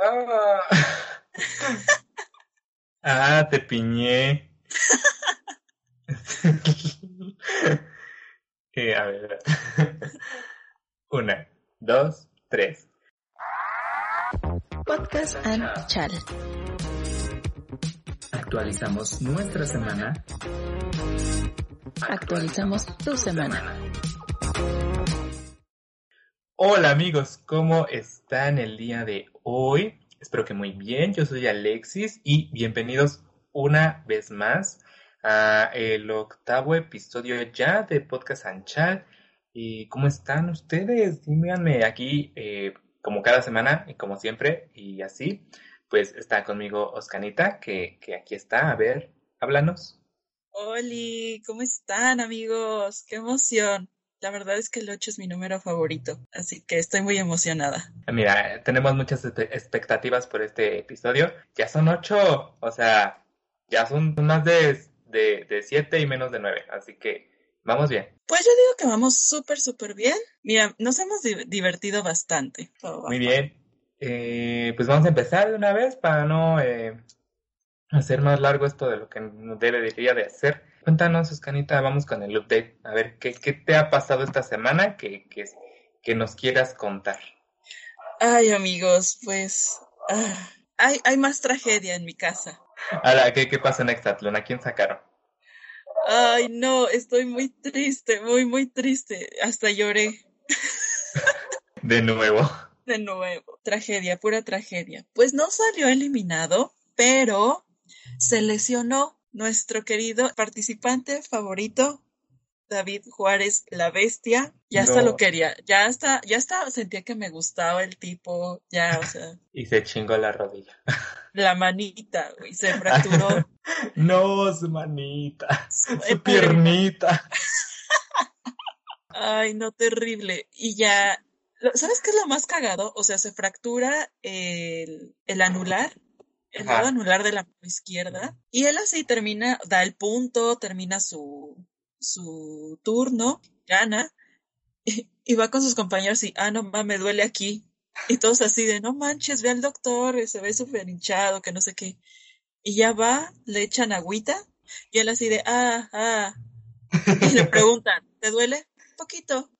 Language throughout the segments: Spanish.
Ah, ah te piñé. Eh, a ver. Una, dos, tres. Podcast and Chal. Actualizamos nuestra semana. Actualizamos tu semana. Hola amigos, ¿cómo están el día de hoy? Espero que muy bien. Yo soy Alexis y bienvenidos una vez más a el octavo episodio ya de Podcast Anchal. ¿Y cómo están ustedes? Díganme aquí, eh, como cada semana y como siempre, y así, pues está conmigo Oscanita, que, que aquí está. A ver, háblanos. Oli, ¿cómo están amigos? ¡Qué emoción! La verdad es que el 8 es mi número favorito, así que estoy muy emocionada. Mira, tenemos muchas espe- expectativas por este episodio. Ya son ocho, o sea, ya son más de, de, de siete y menos de nueve, así que vamos bien. Pues yo digo que vamos súper, súper bien. Mira, nos hemos di- divertido bastante. Va Muy bien. bien. Eh, pues vamos a empezar de una vez para no eh, hacer más largo esto de lo que nos debería de hacer. Cuéntanos, Oscanita, vamos con el update. A ver, ¿qué, qué te ha pasado esta semana que, que, que nos quieras contar? Ay, amigos, pues ah, hay, hay más tragedia en mi casa. Ahora, ¿qué, qué pasó en Exatlón? ¿A quién sacaron? Ay, no, estoy muy triste, muy, muy triste. Hasta lloré De nuevo. de nuevo. Tragedia, pura tragedia. Pues no salió eliminado, pero se lesionó nuestro querido participante favorito, David Juárez, la bestia. Ya hasta No. lo quería, ya hasta, ya hasta sentía que me gustaba el tipo, ya, o sea, Y se chingó la rodilla. la manita, güey, se fracturó. No, su manita, Su- piernita. Ay, no, terrible. Y ya, ¿sabes qué es lo más cagado? O sea, se fractura el, el anular, el lado anular de la mano izquierda, y él así termina, da el punto, termina su, su turno, gana, y, y va con sus compañeros y, ah, no, ma, me duele aquí. Y todos así de, no manches, ve al doctor, se ve súper hinchado, que no sé qué. Y ya va, le echan agüita, y él así de, ah, ah. Y le preguntan, ¿te duele? Poquito.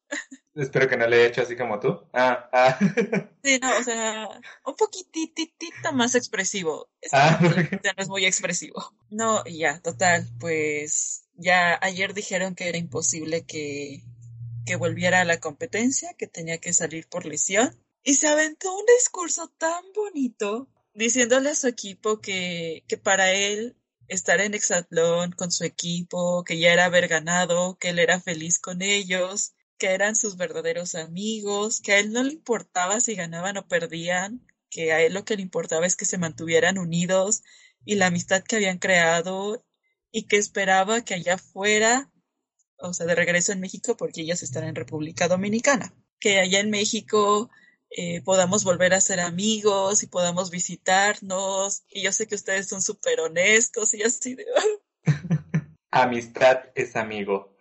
Espero que no le haya hecho así como tú. Ah, ah. Sí, no, o sea, un poquititito más expresivo. Es Ah, no es muy expresivo. No, y ya, total, pues ya ayer dijeron que era imposible que, que volviera a la competencia, que tenía que salir por lesión. Y se aventó un discurso tan bonito diciéndole a su equipo que, que para él estar en Exatlón con su equipo, que ya era haber ganado, que él era feliz con ellos, que eran sus verdaderos amigos, que a él no le importaba si ganaban o perdían, que a él lo que le importaba es que se mantuvieran unidos y la amistad que habían creado y que esperaba que allá fuera, o sea, de regreso en México, porque ellos están en República Dominicana, que allá en México eh, podamos volver a ser amigos y podamos visitarnos. Y yo sé que ustedes son súper honestos y así de, Amistad es amigo.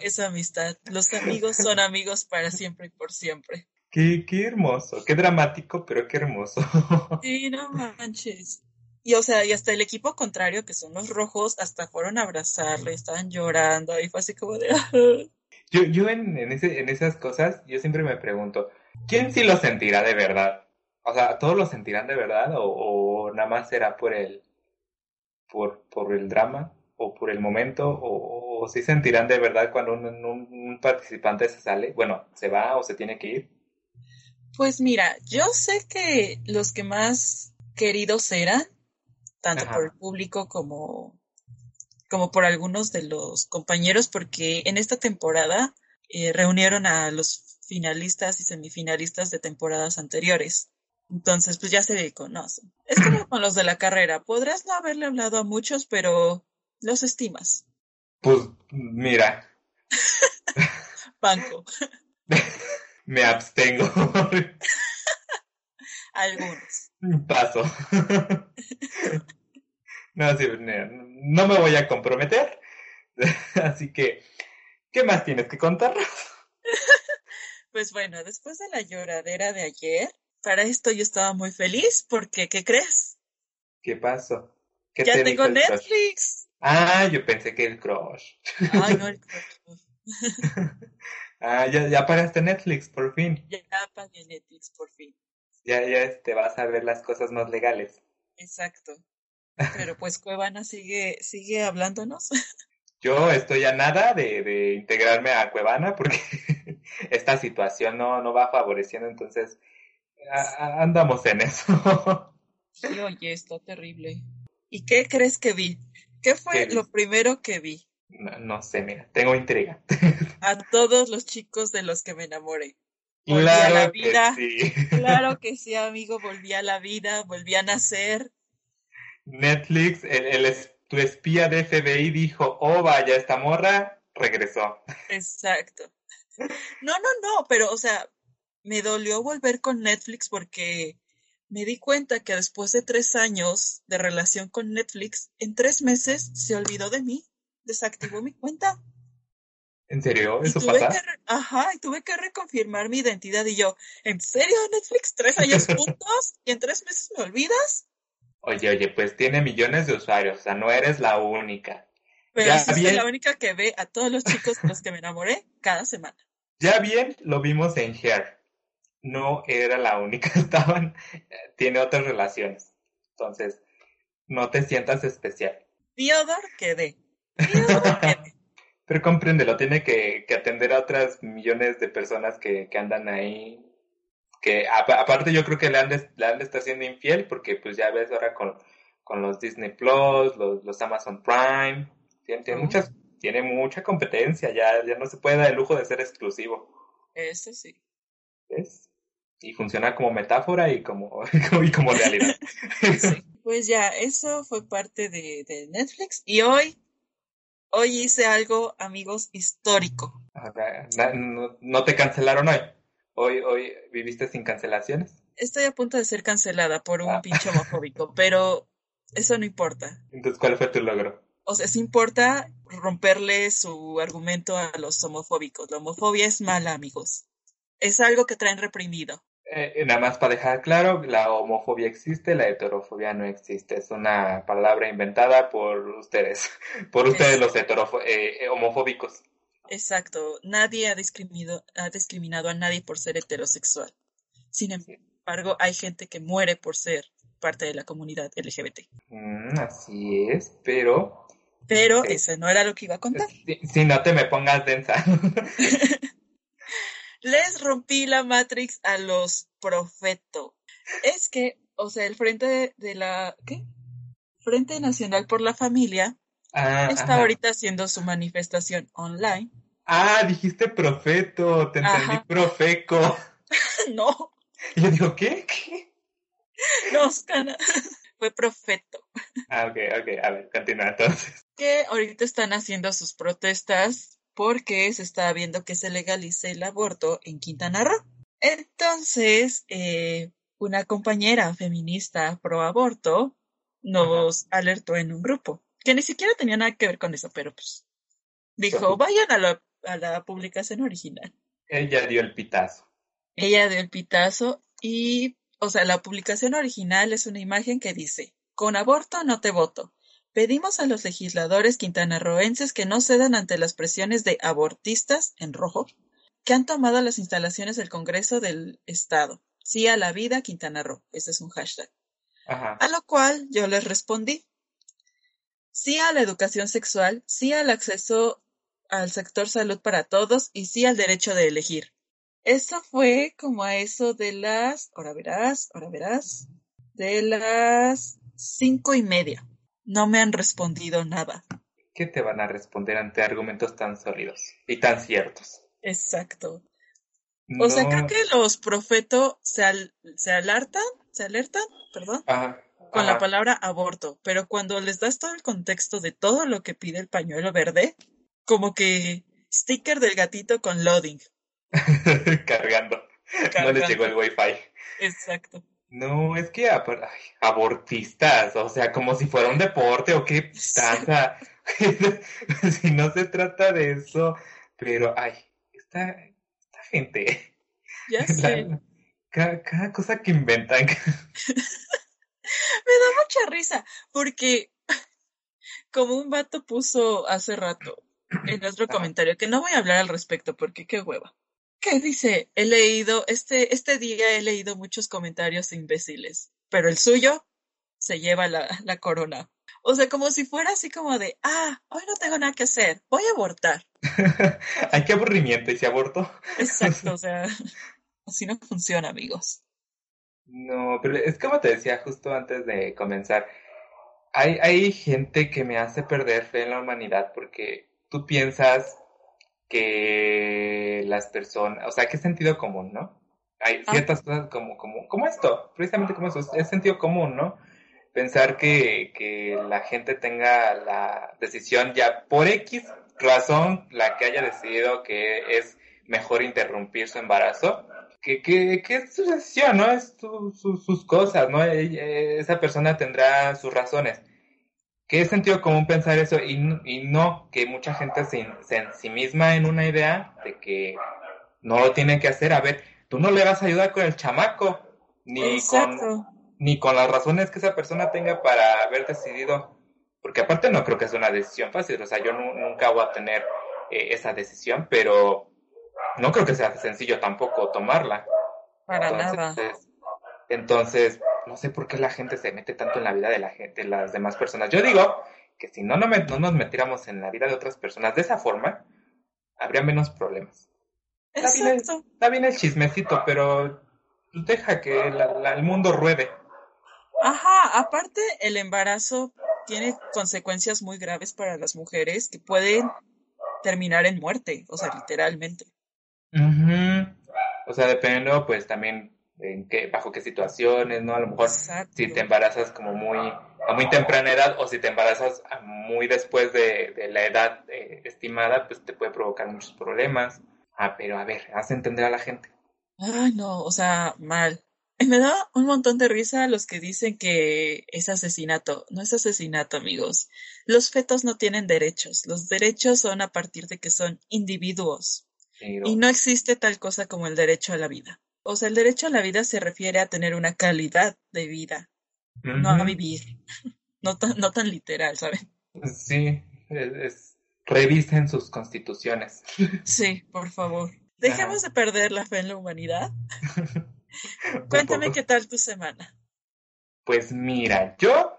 Esa amistad. Los amigos son amigos para siempre y por siempre. Qué, qué hermoso, qué dramático, pero qué hermoso. Sí, no manches. Y o sea, y hasta el equipo contrario, que son los rojos, hasta fueron a abrazarle, estaban llorando, y fue así como de... Yo, yo en, en, ese, en esas cosas, yo siempre me pregunto, ¿quién sí lo sentirá de verdad? O sea, ¿todos lo sentirán de verdad o, o nada más será por el, por, por el drama o por el momento o, o sí sentirán de verdad cuando un, un, un participante se sale? Bueno, se va o se tiene que ir. Pues mira, yo sé que los que más queridos eran, tanto Ajá. por el público como, como por algunos de los compañeros, porque en esta temporada eh, reunieron a los finalistas y semifinalistas de temporadas anteriores. Entonces, pues ya se conocen. Es como con los de la carrera. Podrás no haberle hablado a muchos, pero los estimas. Pues mira, Banco. me abstengo. Algunos. Paso. No, sí, no, no me voy a comprometer. Así que, ¿qué más tienes que contar? Pues bueno, después de la lloradera de ayer, para esto yo estaba muy feliz porque, ¿qué crees? ¿Qué pasó? ¿Qué Ya te tengo? Netflix. Ah, yo pensé que el crush. Ay, no, el crush. Ah, ya, ya pagaste Netflix, por fin. Ya pagué Netflix por fin. Ya, ya este, vas a ver las cosas más legales. Exacto. Pero pues Cuevana sigue, sigue hablándonos. Yo estoy a nada de, de integrarme a Cuevana porque esta situación no, no va favoreciendo, entonces a- a- andamos en eso. Sí, oye, está terrible. ¿Y qué crees que vi? ¿Qué fue ¿Qué lo primero que vi? No, no sé, mira, tengo intriga. A todos los chicos de los que me enamoré. Volví a la Claro que vida. sí. Claro que sí, amigo, volví a la vida, volví a nacer. Netflix, el, tu espía de FBI dijo, oh vaya, esta morra regresó. Exacto. No, no, no, pero, o sea, me dolió volver con Netflix porque me di cuenta que después de tres años de relación con Netflix, en tres meses se olvidó de mí, desactivó mi cuenta. ¿En serio? Y ¿Eso tuve pasa? que, ajá, y tuve que reconfirmar mi identidad y yo, ¿en serio Netflix? ¿Tres años juntos? ¿Y en tres meses me olvidas? Oye, oye, pues tiene millones de usuarios, o sea, no eres la única. Pero Ya sí soy la única que ve a todos los chicos de los que me enamoré cada semana. Ya bien, lo vimos en Hair. No era la única, estaban, tiene otras relaciones. Entonces, no te sientas especial. Theodore quedé. Pero compréndelo, tiene que, que atender a otras millones de personas que, que andan ahí. Que apa- aparte yo creo que le han, de, le han de estar siendo infiel porque pues ya ves ahora con, con los Disney Plus, los, los Amazon Prime. Tiene, tiene Oh. muchas, tiene mucha competencia, ya, ya no se puede dar el lujo de ser exclusivo. Ese sí. ¿Ves? Y funciona como metáfora y como, y como realidad. Sí. Pues ya, eso fue parte de, de Netflix. Y hoy, hoy hice algo, amigos, histórico. No, no te cancelaron hoy. Hoy, hoy viviste sin cancelaciones. Estoy a punto de ser cancelada por un Ah. pinche homofóbico, pero eso no importa. Entonces, ¿cuál fue tu logro? O sea, sí importa romperle su argumento a los homofóbicos. La homofobia es mala, amigos. Es algo que traen reprimido. Eh, nada más para dejar claro, la homofobia existe, la heterofobia no existe. Es una palabra inventada por ustedes, por ustedes Es- los eh, eh, homofóbicos. Exacto. Nadie ha discriminado, ha discriminado a nadie por ser heterosexual. Sin embargo, hay gente que muere por ser parte de la comunidad LGBT. Mm, así es, pero Pero Sí. ese no era lo que iba a contar. si, si no te me pongas densa. Les rompí la Matrix a los profeto. Es que, o sea, el frente de, de la, ¿qué? Frente Nacional por la Familia Ah, está ajá. ahorita haciendo su manifestación online. Ah, dijiste profeto, te entendí Ajá. profeco. no, Y yo digo, ¿qué? ¿Qué? no. Fue profeto. Ah, ok, ok, a ver, continúa entonces. Que ahorita están haciendo sus protestas porque se está viendo que se legalice el aborto en Quintana Roo. Entonces, eh, una compañera feminista pro aborto nos alertó en un grupo, que ni siquiera tenía nada que ver con eso, pero pues dijo, vayan a la, a la publicación original. Ella dio el pitazo. Ella dio el pitazo y, o sea, la publicación original es una imagen que dice, con aborto no te voto. Pedimos a los legisladores quintanarroenses que no cedan ante las presiones de abortistas, en rojo, que han tomado las instalaciones del Congreso del Estado. Sí a la vida, Quintana Roo. Ese es un hashtag. Ajá. A lo cual yo les respondí, sí a la educación sexual, sí al acceso al sector salud para todos y sí al derecho de elegir. Eso fue como a eso de las, ahora verás, ahora verás, de las cinco y media. No me han respondido nada. ¿Qué te van a responder ante argumentos tan sólidos y tan ciertos? Exacto. O sea, creo que los profetos se, al- se alertan, se alertan, perdón, Ajá, con la palabra aborto, pero cuando les das todo el contexto de todo lo que pide el pañuelo verde, como que sticker del gatito con loading. Cargando. No les cargando. llegó el wifi. Exacto. No, es que ay, abortistas, o sea, como si fuera un deporte o qué pasa. si no se trata de eso, pero ay, esta, esta gente. Ya La- sé. Cada, cada cosa que inventan. Me da mucha risa, porque como un vato puso hace rato en otro Ajá. comentario, que no voy a hablar al respecto porque qué hueva. Que dice, he leído, este, este día he leído muchos comentarios imbéciles, pero el suyo se lleva la, la corona. O sea, como si fuera así como de, ah, hoy no tengo nada que hacer, voy a abortar. Ay, qué aburrimiento. ¿Y si aborto? Exacto, o sea, así no funciona, amigos. No, pero es como te decía justo antes de comenzar. Hay, hay gente que me hace perder fe en la humanidad porque tú piensas que las personas, o sea, que es sentido común, ¿no? Hay Ah. ciertas cosas como, como, como esto, precisamente como eso, es, es sentido común, ¿no? Pensar que, que la gente tenga la decisión ya por X razón, la que haya decidido que es mejor interrumpir su embarazo, que, que, que es su decisión, ¿no? Es su- su- sus cosas, ¿no? Ella- Esa persona tendrá sus razones. ¿Qué sentido común pensar eso? Y, y no que mucha gente se, en- se ensimisma en una idea de que no lo tiene que hacer. A ver, tú no le vas a ayudar con el chamaco, ni con, ni con las razones que esa persona tenga para haber decidido. Porque aparte no creo que es una decisión fácil. O sea, yo nu- nunca voy a tener eh, esa decisión, pero no creo que sea sencillo tampoco tomarla. Para nada. Entonces, entonces, no sé por qué la gente se mete tanto en la vida de, la gente, de las demás personas. Yo digo que si no, no, me- no nos metiéramos en la vida de otras personas de esa forma, habría menos problemas. Está bien, el, está bien el chismecito, pero deja que la- la- el mundo ruede. Ajá, aparte el embarazo tiene consecuencias muy graves para las mujeres que pueden terminar en muerte, o sea, literalmente. Ujú. O sea, dependiendo, pues también en qué, bajo qué situaciones, ¿no? A lo mejor si te embarazas como muy a muy temprana edad o si te embarazas a muy después de, de la edad eh, estimada, pues te puede provocar muchos problemas. Ah, pero a ver, haz entender a la gente. Ay, no, o sea, mal. Me da un montón de risa los que dicen que es asesinato. No es asesinato, amigos. Los fetos no tienen derechos. Los derechos son a partir de que son individuos. Pero, Y no existe tal cosa como el derecho a la vida. O sea, el derecho a la vida se refiere a tener una calidad de vida, no a vivir. No tan, no tan literal, ¿saben? Sí, es, revisen sus constituciones. Sí, por favor. Dejemos de perder la fe en la humanidad. Cuéntame qué tal tu semana. Pues mira, yo,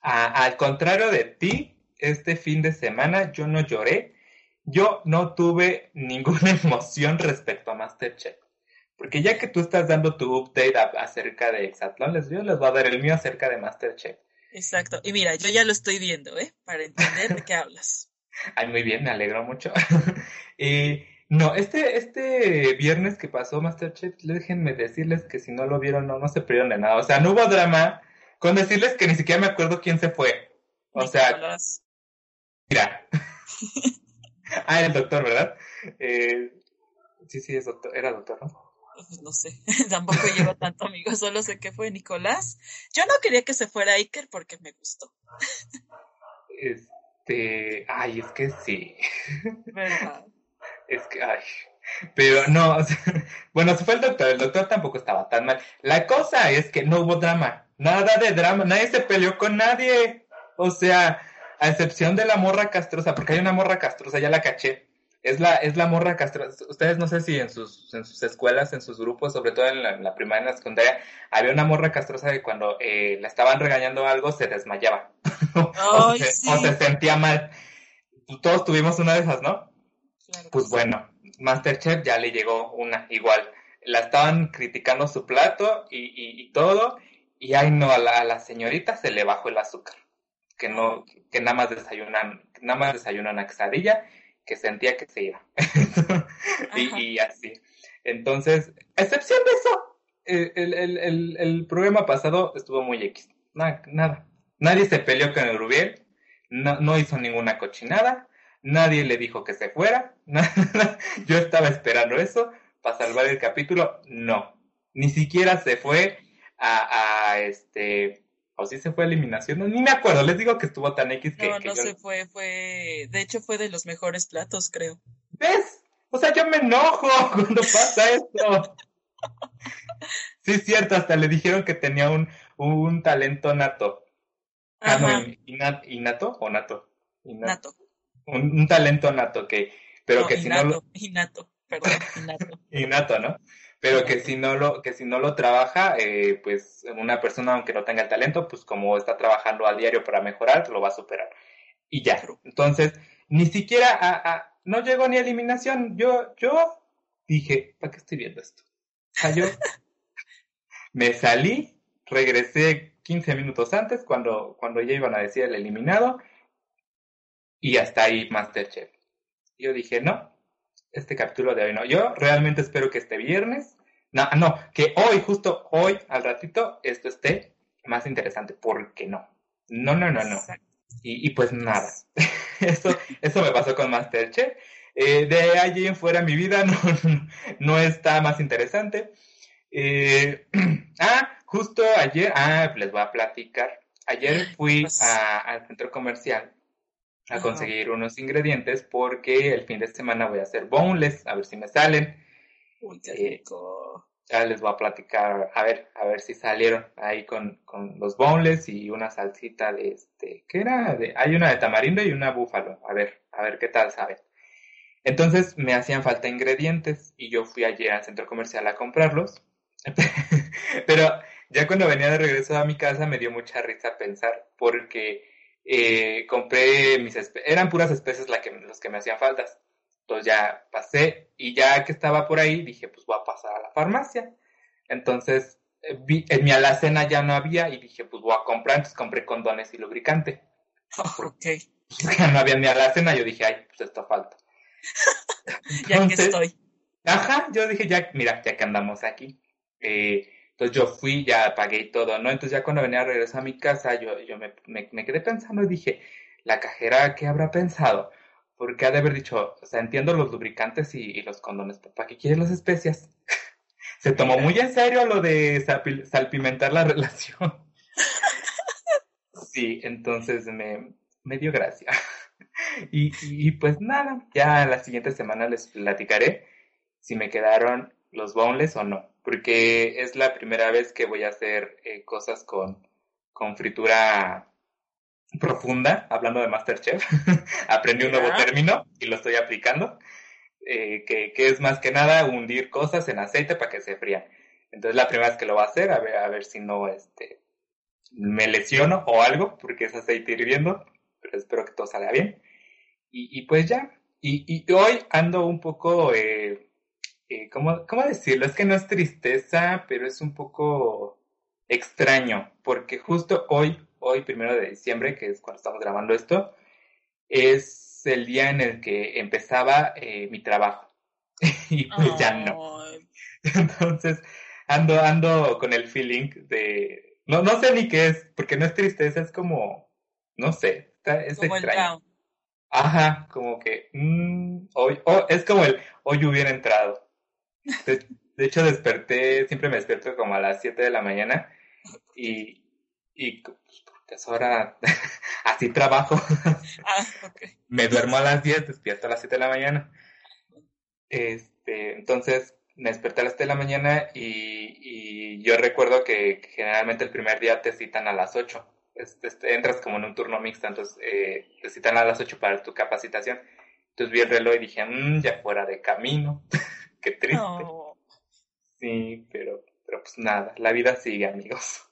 a- al contrario de ti, este fin de semana yo no lloré, yo no tuve ninguna emoción respecto a Masterchef. Porque ya que tú estás dando tu update a- acerca de Exatlón, les, yo les voy a dar el mío acerca de Masterchef. Exacto. Y mira, yo ya lo estoy viendo, ¿eh? Para entender de qué hablas. Ay, muy bien, me alegro mucho. Eh, no, este, este viernes que pasó Masterchef, déjenme decirles que si no lo vieron, no, no se perdieron de nada. O sea, no hubo drama con decirles que ni siquiera me acuerdo quién se fue. O sea. Mira. ah, el doctor, ¿verdad? Eh, sí, sí, es doctor, era doctor, ¿no? Pues no sé, tampoco llevo tanto amigo, solo sé que fue Nicolás. Yo no quería que se fuera Iker porque me gustó, Este, ay, es que sí, ¿verdad? es que, ay, pero no, o sea, bueno, se fue el doctor, el doctor tampoco estaba tan mal. La cosa es que no hubo drama, nada de drama, nadie se peleó con nadie, o sea, a excepción de la morra castrosa, porque hay una morra castrosa, ya la caché. Es la, es la morra castrosa. Ustedes no sé si en sus, en sus escuelas, en sus grupos, sobre todo en la, en la primaria, en la secundaria, había una morra castrosa que cuando eh, la estaban regañando algo se desmayaba. o, se, sí. o se sentía mal. Todos tuvimos una de esas, ¿no? Claro Pues sí. bueno, Masterchef ya le llegó una igual. La estaban criticando su plato y, y, y todo, y ay no, a la, a la señorita se le bajó el azúcar. Que no, que nada más desayunan, nada más desayunan una quesadilla, que sentía que se iba. Y, y así. Entonces, a excepción de eso, eh, el, el, el, el programa pasado estuvo muy X. Nada, nada. Nadie se peleó con el Rubiel, no, no hizo ninguna cochinada, nadie le dijo que se fuera. Yo estaba esperando eso para salvar el capítulo, no. Ni siquiera se fue a, a este, o sí se fue a eliminación, no, ni me acuerdo, les digo que estuvo tan X que, No, que no yo- se fue, fue, de hecho fue de los mejores platos, creo. ¿Ves? O sea, yo me enojo cuando pasa esto. Sí, es cierto, hasta le dijeron que tenía un, un talento nato. Ah, no, innato o nato. Inna- nato. Un, un talento nato que, pero No, que si no lo, innato, innato, perdón, innato. innato, ¿no? Pero que si no lo, que si no lo trabaja, eh, pues una persona, aunque no tenga el talento, pues como está trabajando a diario para mejorar, lo va a superar. Y ya. Entonces, ni siquiera a, a- no llegó ni a eliminación. Yo, yo dije, ¿para qué estoy viendo esto? O sea, yo me salí, regresé 15 minutos antes cuando, cuando ya iban a decir el eliminado y hasta ahí Masterchef. Yo dije, no, este capítulo de hoy no. Yo realmente espero que este viernes, no, no, que hoy, justo hoy, al ratito, esto esté más interesante. ¿Por qué no? No, no, no, no. Y, y pues nada, eso, eso me pasó con Masterchef. Eh, de allí en fuera mi vida no, no está más interesante. Eh, ah, justo ayer, ah, les voy a platicar. Ayer fui Pues- a- al centro comercial a Ajá. conseguir unos ingredientes porque el fin de semana voy a hacer boneless, a ver si me salen. Uy, qué Eh. Ya les voy a platicar, a ver, a ver si salieron ahí con, con los boneless y una salsita de este, ¿qué era? De, hay una de tamarindo y una búfalo, a ver, a ver qué tal saben. Entonces me hacían falta ingredientes y yo fui ayer al centro comercial a comprarlos. Pero ya cuando venía de regreso a mi casa me dio mucha risa pensar porque eh, compré mis eran puras especies la que, los que me hacían faltas. Entonces ya pasé y ya que estaba por ahí dije pues voy a pasar a la farmacia. Entonces eh, vi, en mi alacena ya no había y dije pues voy a comprar, entonces compré condones y lubricante. ok, Ya no había en mi alacena, yo dije ay pues esto falta. ya que Entonces, estoy. Ajá, yo dije, ya, mira, ya que andamos aquí. Eh, entonces yo fui, ya pagué todo, ¿no? Entonces ya cuando venía a regresar a mi casa, yo, yo me, me, quedé pensando y dije, la cajera, ¿qué habrá pensado? Porque ha de haber dicho, o sea, entiendo los lubricantes y, los condones, ¿para qué quieres las especias? Se tomó muy en serio lo de salpi- salpimentar la relación. Sí, entonces me, me dio gracia. Y, y pues nada, ya la siguiente semana les platicaré si me quedaron los boneless o no, porque es la primera vez que voy a hacer eh, cosas con, con fritura profunda, hablando de Masterchef. Aprendí un nuevo Ya. término y lo estoy aplicando, eh, que, que es más que nada hundir cosas en aceite para que se frían. Entonces la primera vez que lo voy a hacer, a ver, a ver si no este, me lesiono o algo, porque es aceite hirviendo, pero espero que todo salga bien. Y, y pues ya, y, y hoy ando un poco, eh, eh, ¿cómo, ¿cómo decirlo? Es que no es tristeza, pero es un poco extraño, porque justo hoy, hoy, primero de diciembre, que es cuando estamos grabando esto, es el día en el que empezaba eh, mi trabajo. y pues ya no. Entonces, ando, ando con el feeling de, no, no sé ni qué es, porque no es tristeza, es como, no sé, está- es como extraño. Ajá, como que mm, hoy, oh, es como el hoy hubiera entrado. De, de hecho, desperté, siempre me despierto como a las 7 de la mañana y, y pues, porque es hora, así trabajo. Ah. Me duermo a las 10, despierto a las 7 de la mañana. Este, entonces me desperté a las 7 de la mañana y, y yo recuerdo que, que generalmente el primer día te citan a las 8. Este, este, entras como en un turno mixto, entonces eh, te citan a las 8 para tu capacitación. Entonces vi el reloj y dije, mmm, ya fuera de camino. Qué triste. No, Sí, pero, pero pues nada, la vida sigue, amigos.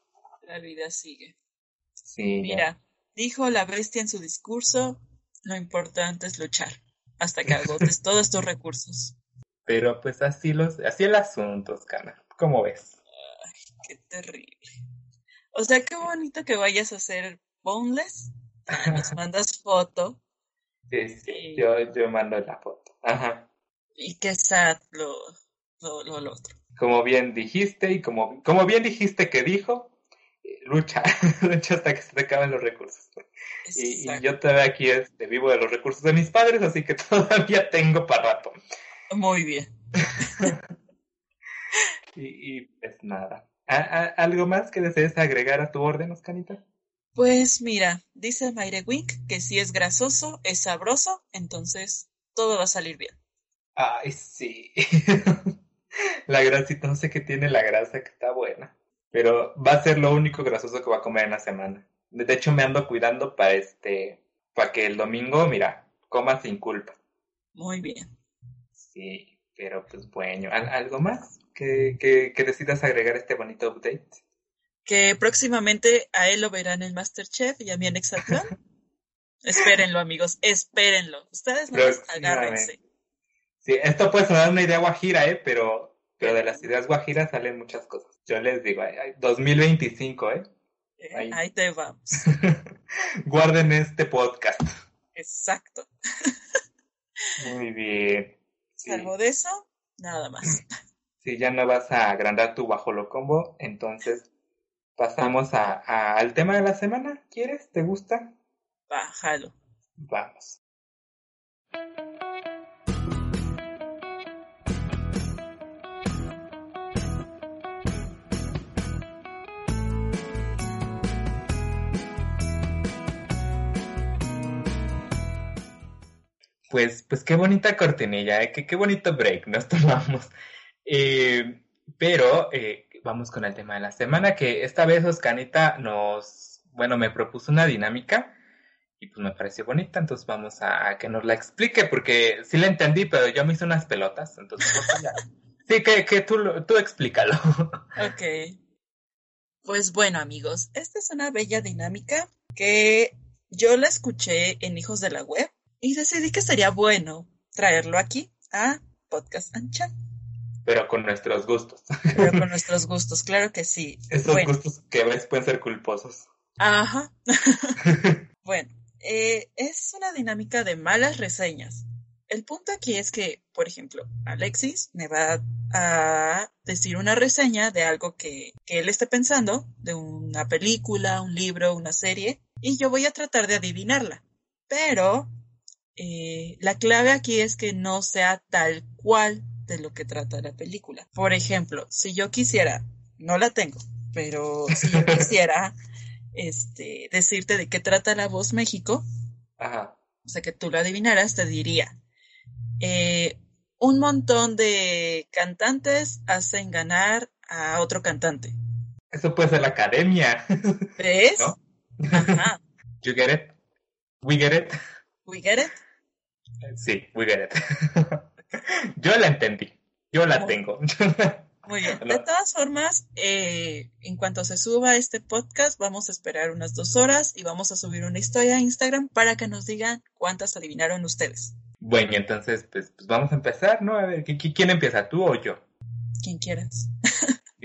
la vida sigue. Sí, ya. Mira, dijo la bestia en su discurso, lo importante es luchar hasta que agotes todos tus recursos. Pero pues así los, así el asunto, Oscar. ¿Cómo ves? Qué terrible. O sea, qué bonito que vayas a hacer boneless. Nos mandas foto Sí, sí, Sí. yo, yo mando la foto. Ajá. Y qué sad lo, lo, lo, lo otro. Como bien dijiste y como, como bien dijiste que dijo, eh, lucha, lucha hasta que se te acaben los recursos. Y, yo todavía aquí este, vivo de los recursos de mis padres, así que todavía tengo para rato. Muy bien. Y, y pues nada. ¿A- a- ¿Algo más que desees agregar a tu orden, Oscanita? Pues mira, dice Mayre Wink que si es grasoso, es sabroso, entonces todo va a salir bien. Ay, sí. La grasita, no sé qué tiene la grasa que está buena. Pero va a ser lo único grasoso que voy a comer en la semana. De hecho, me ando cuidando para este, para que el domingo, mira, coma sin culpa. Muy bien. Sí, pero pues bueno, ¿al- ¿algo más que, que, que decidas agregar este bonito update? Que próximamente a él lo verán en Masterchef y a mí en Exatlón. espérenlo, amigos, espérenlo. Ustedes no agárrense. Sí, esto puede sonar una idea guajira, ¿eh? Pero, pero de las ideas guajiras salen muchas cosas. Yo les digo, ay, ay, 2025, ¿eh? Eh, Ahí. ahí te vamos. Guarden este podcast. Exacto. Muy bien. Sí, Salvo de eso, nada más. si ya no vas a agrandar tu bajo lo combo, entonces pasamos a, a- al tema de la semana. ¿Quieres? ¿Te gusta? Bájalo. Vamos. Pues, pues qué bonita cortinilla, ¿eh? qué, qué bonito break nos tomamos. Eh, pero eh, vamos con el tema de la semana, que esta vez Oscanita nos, bueno, me propuso una dinámica y pues me pareció bonita, entonces vamos a, a que nos la explique, porque sí la entendí, pero yo me hice unas pelotas, entonces. Sí, que, que tú, tú explícalo. Ok. Pues bueno, amigos, esta es una bella dinámica que yo la escuché en Hijos de la Web y decidí que sería bueno traerlo aquí a Podcast and Chat, Pero con nuestros gustos. pero con nuestros gustos, claro que sí. Esos Bueno, gustos que a veces pueden ser culposos. ajá. Bueno, eh, es una dinámica de malas reseñas. El punto aquí es que, por ejemplo, Alexis me va a decir una reseña de algo que, que él esté pensando, de una película, un libro, una serie, y yo voy a tratar de adivinarla. Pero eh, la clave aquí es que no sea tal cual de lo que trata la película. Por ejemplo, si yo quisiera, no la tengo, pero si yo quisiera este, decirte de qué trata La Voz México, Ajá. o sea, que tú lo adivinaras, te diría, eh, un montón de cantantes hacen ganar a otro cantante. Eso puede ser la academia. ¿Ves? ¿No? Ajá. You get it? We get it? We get it? Sí, we get it. Yo la entendí. Yo la tengo. Muy bien. De todas formas, eh, en cuanto se suba este podcast, vamos a esperar unas dos horas y vamos a subir una historia a Instagram para que nos digan cuántas adivinaron ustedes. Bueno, entonces, pues, pues vamos a empezar, ¿no? A ver, ¿qui- qui- ¿quién empieza? ¿Tú o yo? Quien quieras.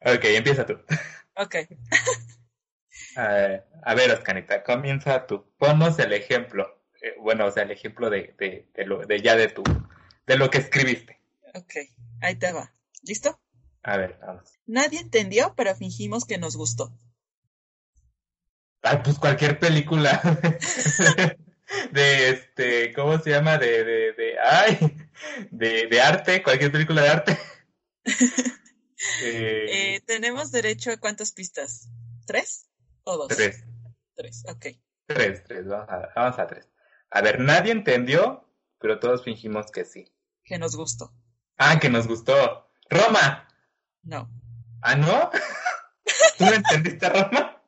ok, empieza tú. Ok. Eh, a ver, Oscanita, comienza tú. Ponnos el ejemplo. Eh, bueno, o sea, el ejemplo de, de, de, lo, de ya de tu, de lo que escribiste. Ok. Ahí te va. ¿Listo? A ver, vamos. Nadie entendió, pero fingimos que nos gustó. Ay, pues cualquier película de este, ¿cómo se llama? De, de, de, ay, de, de arte, cualquier película de arte. Eh, Eh, ¿Tenemos derecho a cuántas pistas? ¿Tres o dos? tres, Tres, ok. tres, tres, vamos a, vamos a tres. A ver, nadie entendió, pero todos fingimos que sí. Que nos gustó. Ah, que nos gustó. Roma. No, Ah, ¿no? ¿Tú no entendiste Roma?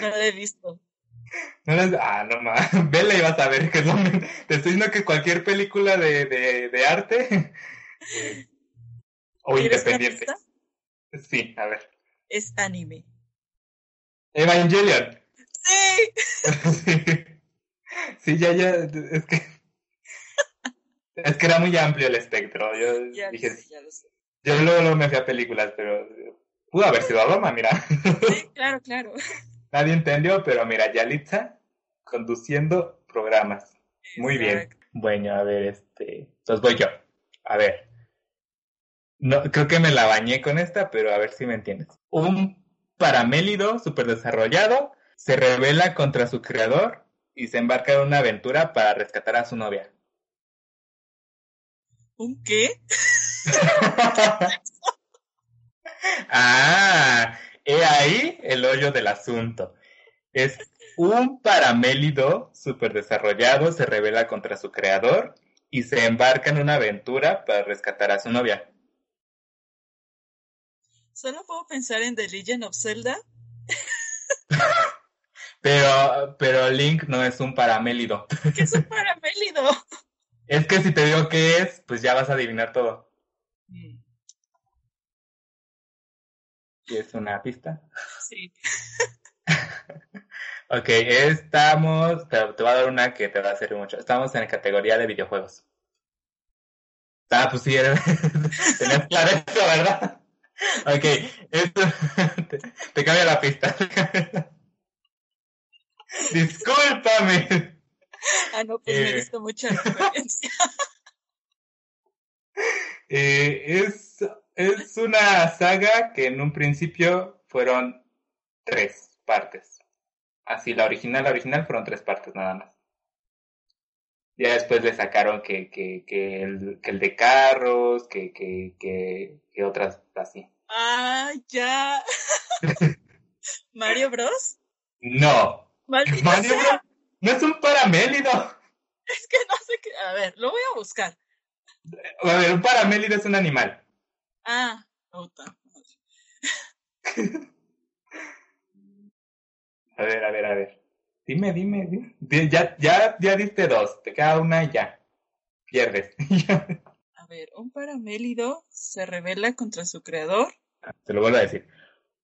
no la he visto. No las- Ah, no más. Vela y vas a ver que es lo Te estoy diciendo que cualquier película de, de, de arte eh, o ¿Quieres una independiente. Sí, a ver. Es anime. Evangelion. Sí. Sí, ya, ya, es que es que era muy amplio el espectro. Yo Ya lo dije, sé, ya lo sé. yo luego, luego me fui a películas, pero pudo haber sido Roma, mira. Sí, claro, claro. Nadie entendió, pero mira, Yalitza conduciendo programas. Muy bien. Bueno, a ver, este, entonces voy yo. A ver. No, creo que me la bañé con esta, pero a ver si me entiendes. Un paramélido super desarrollado se revela contra su creador y se embarca en una aventura para rescatar a su novia. ¿Un qué? ah, he ahí el hoyo del asunto. Es un paramélido super desarrollado se revela contra su creador y se embarca en una aventura para rescatar a su novia. Solo puedo pensar en The Legend of Zelda. Pero, pero Link no es un paramélido. ¿Qué es un paramélido? Es que si te digo qué es, pues ya vas a adivinar todo. Mm, ¿Y es una pista? Sí. Ok, estamos, te, te voy a dar una que te va a servir mucho. Estamos en la categoría de videojuegos. Ah, pues sí, tenías claro eso, ¿verdad? Ok, esto, te, te cambio la pista. Discúlpame. Ah, no, pues me Eh. diste mucha referencia. Eh, es, es una saga que en un principio fueron tres partes. Así, la original, la original fueron tres partes nada más. Ya después le sacaron que, que, que, el, que el de carros, que, que, que, que otras así. Ah, ya. Mario Bros. No, Maldita Mario sea. Bros. no es un paramélido. Es que no sé qué. A ver, lo voy a buscar. A ver, un paramélido es un animal. Ah, puta. madre. A ver, a ver, a ver. Dime, dime, dime. Di- Ya, ya, ya diste dos. Te queda una y ya. Pierdes. A ver, un paramélido se revela contra su creador. Te lo vuelvo a decir.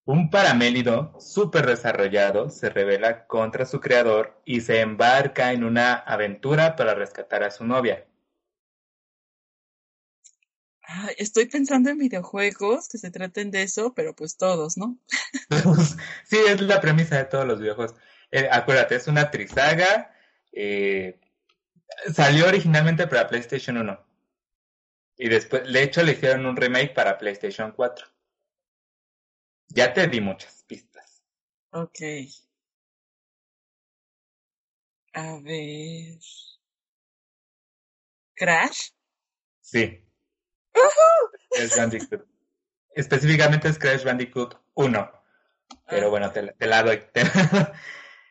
Un paramélido súper desarrollado se revela contra su creador y se embarca en una aventura para rescatar a su novia. Ay, estoy pensando en videojuegos que se traten de eso, pero pues todos, ¿no? sí, es la premisa de todos los videojuegos. Eh, acuérdate, es una trisaga. eh, salió originalmente para PlayStation 1. Y después, de hecho, le hicieron un remake para PlayStation 4. Ya te di muchas pistas. Ok. A ver. ¿Crash? Sí. Es Bandicoot. Específicamente es Crash Bandicoot 1. Pero Ah, bueno, te, la- te la doy. Te-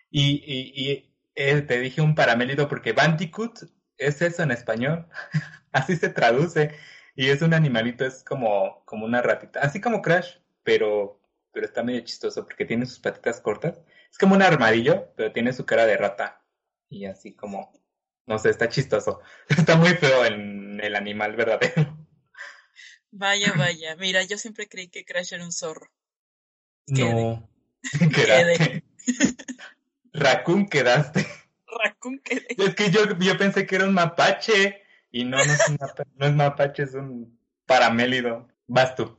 y y, y eh, te dije un paramélido porque Bandicoot es eso en español. Así se traduce. Y es un animalito, es como, como una ratita. Así como Crash, pero, pero está medio chistoso porque tiene sus patitas cortas. Es como un armadillo, pero tiene su cara de rata. Y así como, no sé, está chistoso. Está muy feo en el animal verdadero. Vaya, vaya. Mira, yo siempre creí que Crash era un zorro. Quede. No. Quedaste. Raccoon quedaste. Raccoon que Es que yo, yo pensé que era un mapache. Y no, no es un mapache, no es mapache, es un paramélido. Vas tú.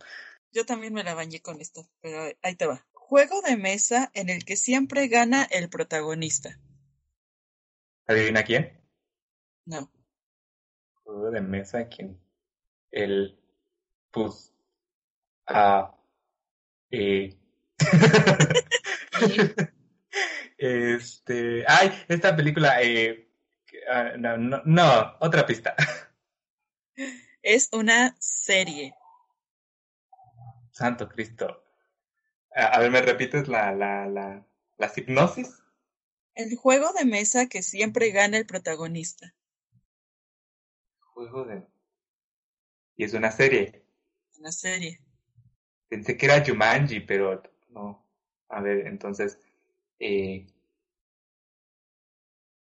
Yo también me la bañé con esto, pero ahí te va. Juego de mesa en el que siempre gana el protagonista. ¿Adivina quién? No. Juego de mesa, ¿quién? El. Pues. Ah. Eh. este. Ay, esta película. Eh, ah, no, no, no, otra pista. Es una serie. Santo Cristo. A, a ver, ¿me repites la, la, la, la hipnosis? El juego de mesa que siempre gana el protagonista. Juego de. Y es una serie. Una serie. Pensé que era Jumanji, pero no. A ver, entonces. Eh...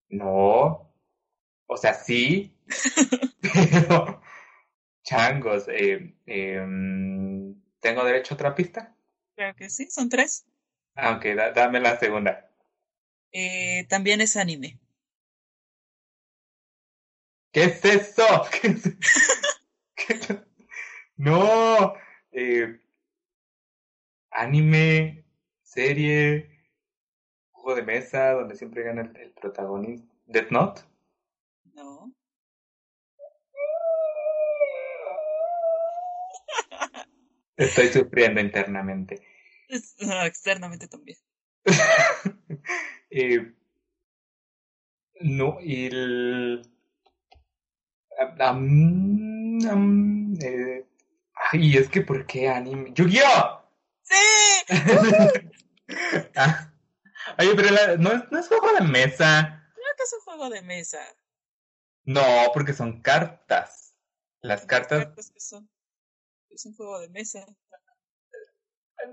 No. O sea, sí. pero. Changos. Eh, em, ¿Tengo derecho a otra pista? Creo que sí, son tres. Ah, ok, da- dame la segunda. Eh, también es anime. ¿Qué es eso? ¿Qué es- qué es- No. Eh, anime, serie, juego de mesa, donde siempre gana el, el protagonista. Death Note. No. Estoy sufriendo internamente. No, externamente también. Eh, no, y el. am- am- eh, ay, es que ¿por qué anime? ¡Yu-Gi-Oh! ¡Sí! Ah, Oye, pero la- no, es, no es juego de mesa. Creo que es un juego de mesa. No, porque son cartas. Las cartas. cartas que son? Es un juego de mesa.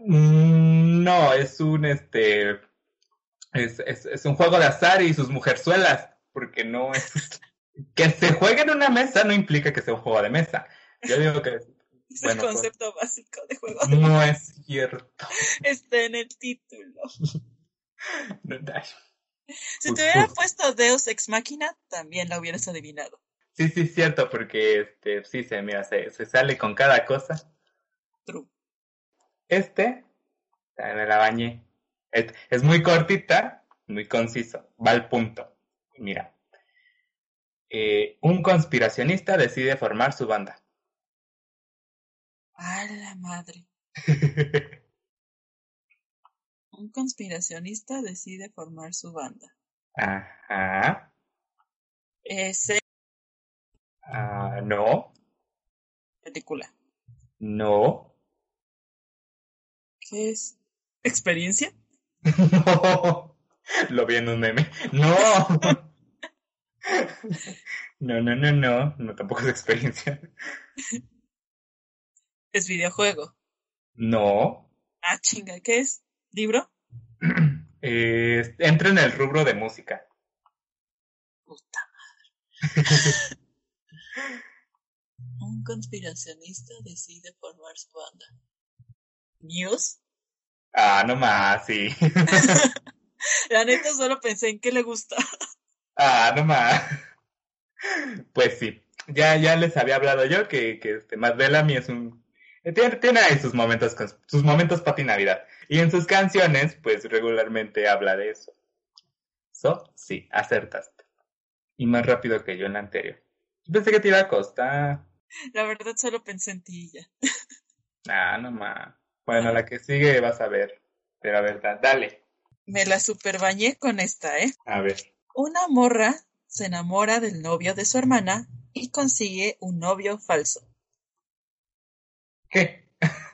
Mm, No, es un este. Es, es, es un juego de azar y sus mujerzuelas. Porque no es. Que se juegue en una mesa no implica que sea un juego de mesa. Yo digo que Es Bueno, el pues- concepto básico de juego. de- no es cierto. Está en el título. Si te hubiera uf. puesto Deus Ex Machina, también la hubieras adivinado. Sí, sí, es cierto, porque este, sí, se, mira, se, se sale con cada cosa. True. Este, me la bañé. Es, es muy cortita, muy conciso, va al punto. Mira, Eh, un conspiracionista decide formar su banda. A la madre. Un conspiracionista decide formar su banda. Ajá. Ese Ah, no, película. no, ¿Qué es? ¿Experiencia? no. Lo vi en un meme. No. No, no, no, no, no, tampoco es experiencia. ¿Es videojuego? No. Ah, chinga, ¿qué es? ¿Libro? Eh, entra en el rubro de música. Puta madre. Un conspiracionista decide formar su banda. ¿News? Ah, no más, sí. La neta solo pensé en qué le gusta. Ah, no más. Pues sí. Ya, ya les había hablado yo que, que este Matt Bellamy es un eh, tiene, tiene ahí sus momentos sus momentos papi Navidad. Y en sus canciones, pues regularmente habla de eso. So, sí, acertaste. Y más rápido que yo en la anterior. Pensé que te iba a costar. La verdad solo pensé en ti y ya. Ah, no más. Bueno, la que sigue vas a ver. Pero a ver, da- dale. Me la superbañé con esta, ¿eh? A ver. Una morra se enamora del novio de su hermana y consigue un novio falso. ¿Qué?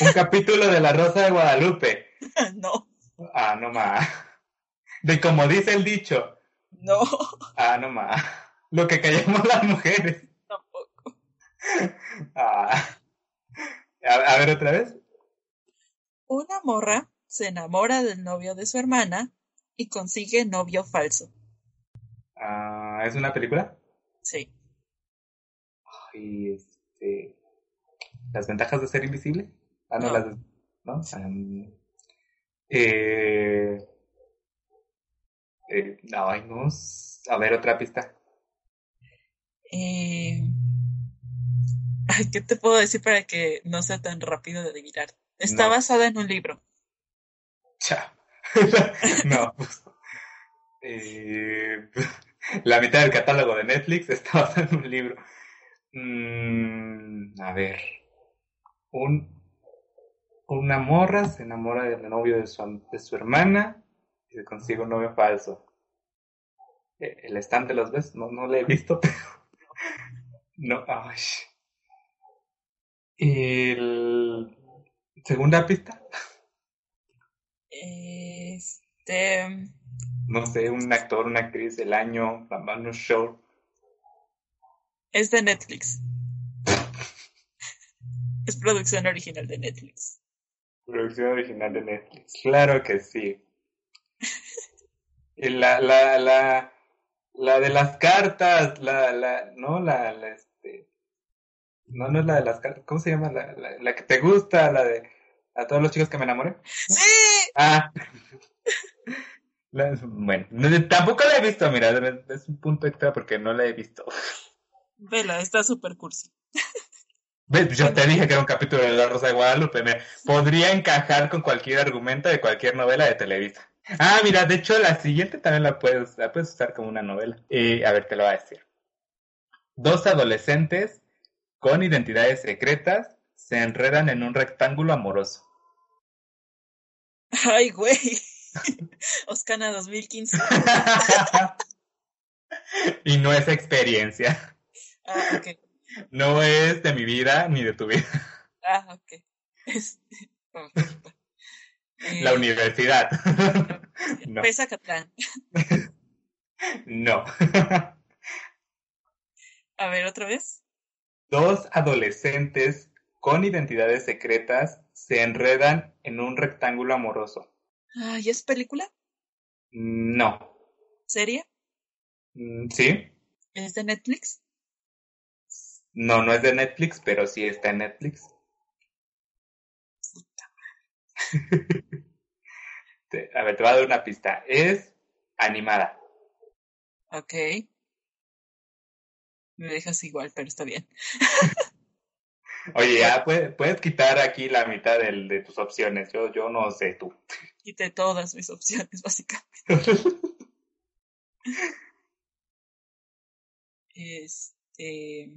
Un capítulo de La Rosa de Guadalupe. no, Ah, no más. De como dice el dicho. no, Ah, no más. Lo que callamos las mujeres. tampoco. Ah. A, a ver otra vez. Una morra se enamora del novio de su hermana y consigue novio falso. Ah, ¿Es una película? Sí. Ay, este. ¿Las ventajas de ser invisible? Ah, no, No. las. ¿No? Am, eh, eh, ay, no. A ver, otra pista. Eh... Ay, ¿qué te puedo decir para que no sea tan rápido de adivinar? Está No. basada en un libro. Chao. no, pues. eh, la mitad del catálogo de Netflix está basado en un libro. Mm, a ver. Un, una morra se enamora del novio de su, de su hermana y se consigue un novio falso. Eh, ¿El stand de los ves? No, no lo he visto, pero. No, ay. El. Segunda pista. Este... no sé, un actor, una actriz, el año, la mano show. Es de Netflix. Es producción original de Netflix. Producción original de Netflix. Claro que sí. Y la, la, la, la de las cartas, la, la, no, la, la, este, no, no es la de las cartas, ¿cómo se llama? La, la, la que te gusta, la de, a todos los chicos que me enamoré. ¡Sí! Ah. La- bueno, no- tampoco la he visto, mira, es un punto extra porque no la he visto. Vela, está súper cursi. ¿Ves? Yo te dije que era un capítulo de La Rosa de Guadalupe. mira, podría encajar con cualquier argumento de cualquier novela de Televisa. Ah, mira, de hecho la siguiente también la puedes, la puedes usar como una novela. A ver, te lo voy a decir. Dos adolescentes con identidades secretas se enredan en un rectángulo amoroso. Ay, güey. Oscana 2015. y no es experiencia. Ah, ok. No es de mi vida ni de tu vida. Ah, ok. Este, oh, eh, La universidad. no. Pesa Catlán. No. A ver, otra vez. Dos adolescentes con identidades secretas se enredan en un rectángulo amoroso. Ah, ¿y es película? No. ¿Serie? Mm, ¿Sí? ¿Es de Netflix? No, no es de Netflix, pero sí está en Netflix. A ver, te voy a dar una pista. Es animada. Ok. Me dejas igual, pero está bien. Oye, ya puedes, puedes quitar aquí la mitad del- de tus opciones. Yo, yo no sé tú. Quité todas mis opciones, básicamente. Este.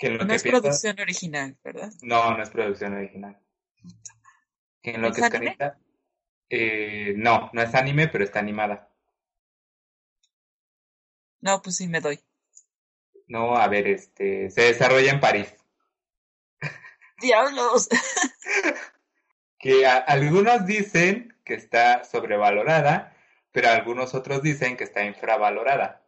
Que No que es piensas- producción original, ¿verdad? No, no es producción original. Que en lo ¿Es que es anime? carita- eh, no, no es anime, pero está animada. No, pues sí me doy. No, a ver, este, se desarrolla en París. ¡Diablos! Que a- algunos dicen que está sobrevalorada, pero algunos otros dicen que está infravalorada.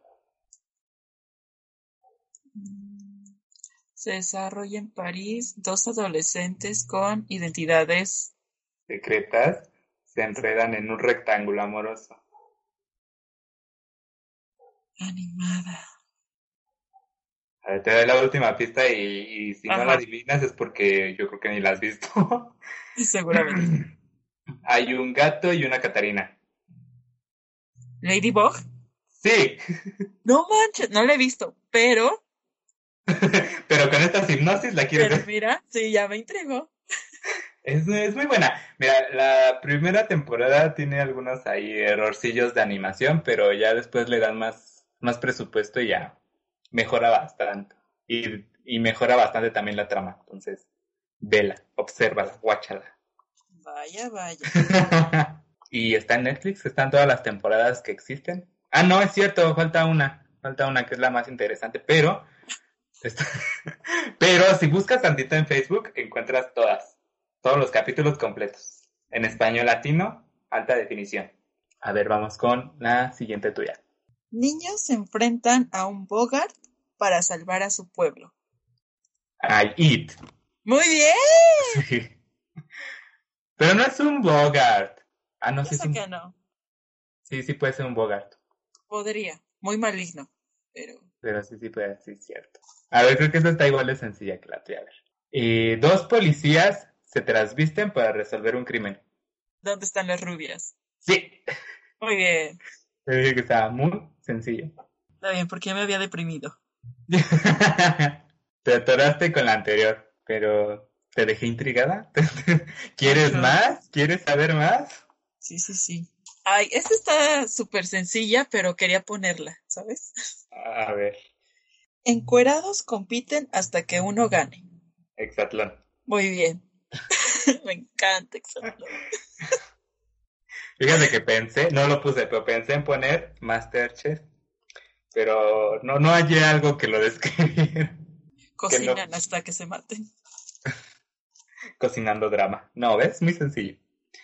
Se desarrolla en París dos adolescentes con identidades. Secretas se enredan en un rectángulo amoroso. Animada. A ver, te doy la última pista y, y si no la adivinas es porque yo creo que ni la has visto. Seguramente. Hay un gato y una Catarina. Ladybug. Sí, No manches, no la he visto, pero, pero con esta hipnosis la quieres pero ver. mira, sí, ya me entregó. Es, es muy buena. Mira, la primera temporada tiene algunos ahí errorcillos de animación, pero ya después le dan más, más presupuesto y ya mejora bastante. Y, y mejora bastante también la trama. Entonces, vela, obsérvala, guáchala. Vaya, vaya. y está en Netflix, están todas las temporadas que existen. Ah, no, es cierto, falta una. Falta una que es la más interesante, pero... pero si buscas tantito en Facebook, encuentras todas. Todos los capítulos completos. En español latino, alta definición. A ver, vamos con la siguiente tuya. Niños se enfrentan a un Bogart para salvar a su pueblo. Ay, It. Muy bien. Sí. Pero no es un Bogart. Ah, no, Yo sí sé un... que no. Sí, sí puede ser un Bogart. Podría. Muy maligno. Pero. Pero sí, sí puede ser cierto. A ver, creo que esta está igual de sencilla que la tuya. A ver. Eh, dos policías se trasvisten para resolver un crimen. ¿Dónde están las rubias? Sí. Muy bien. Te dije que estaba muy sencillo. Está bien, porque ya me había deprimido. Te atoraste con la anterior, pero te dejé intrigada. ¿Quieres más? ¿Quieres saber más? Sí, sí, sí. Ay, esta está súper sencilla, pero quería ponerla, ¿sabes? A ver, Encuerados compiten hasta que uno gane. Exatlón. Muy bien. me encanta Exatlón. Fíjate que pensé, no lo puse, pero pensé en poner Masterchef, pero no, no hallé algo que lo describiera. Cocinan hasta que se maten. Cocinando drama. No, ¿ves? Muy sencillo.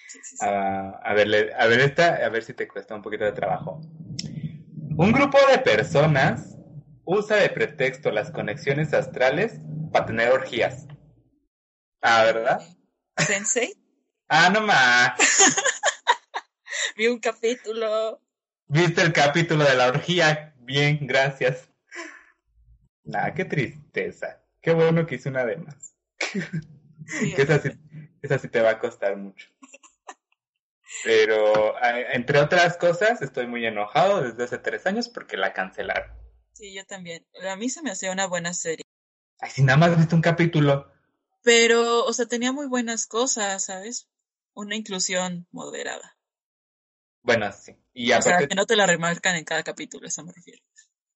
Sí, sí, sí. A ver, le- a ver esta, a ver si te cuesta un poquito de trabajo. Un grupo de personas usa de pretexto las conexiones astrales para tener orgías. Ah, ¿verdad? Sensei, Ah, no más. vi un capítulo. ¿Viste el capítulo de la orgía? Bien, gracias. Nah, qué tristeza. Qué bueno que hice una de más. Sí, Que esa sí, esa sí te va a costar mucho. Pero, entre otras cosas, estoy muy enojado desde hace tres años porque la cancelaron. sí, yo también. A mí se me hacía una buena serie. Ay, si nada más viste un capítulo. Pero, o sea, tenía muy buenas cosas, ¿sabes? Una inclusión moderada. Bueno, sí. Y O sea, aparte, que no te la remarcan en cada capítulo, eso me refiero.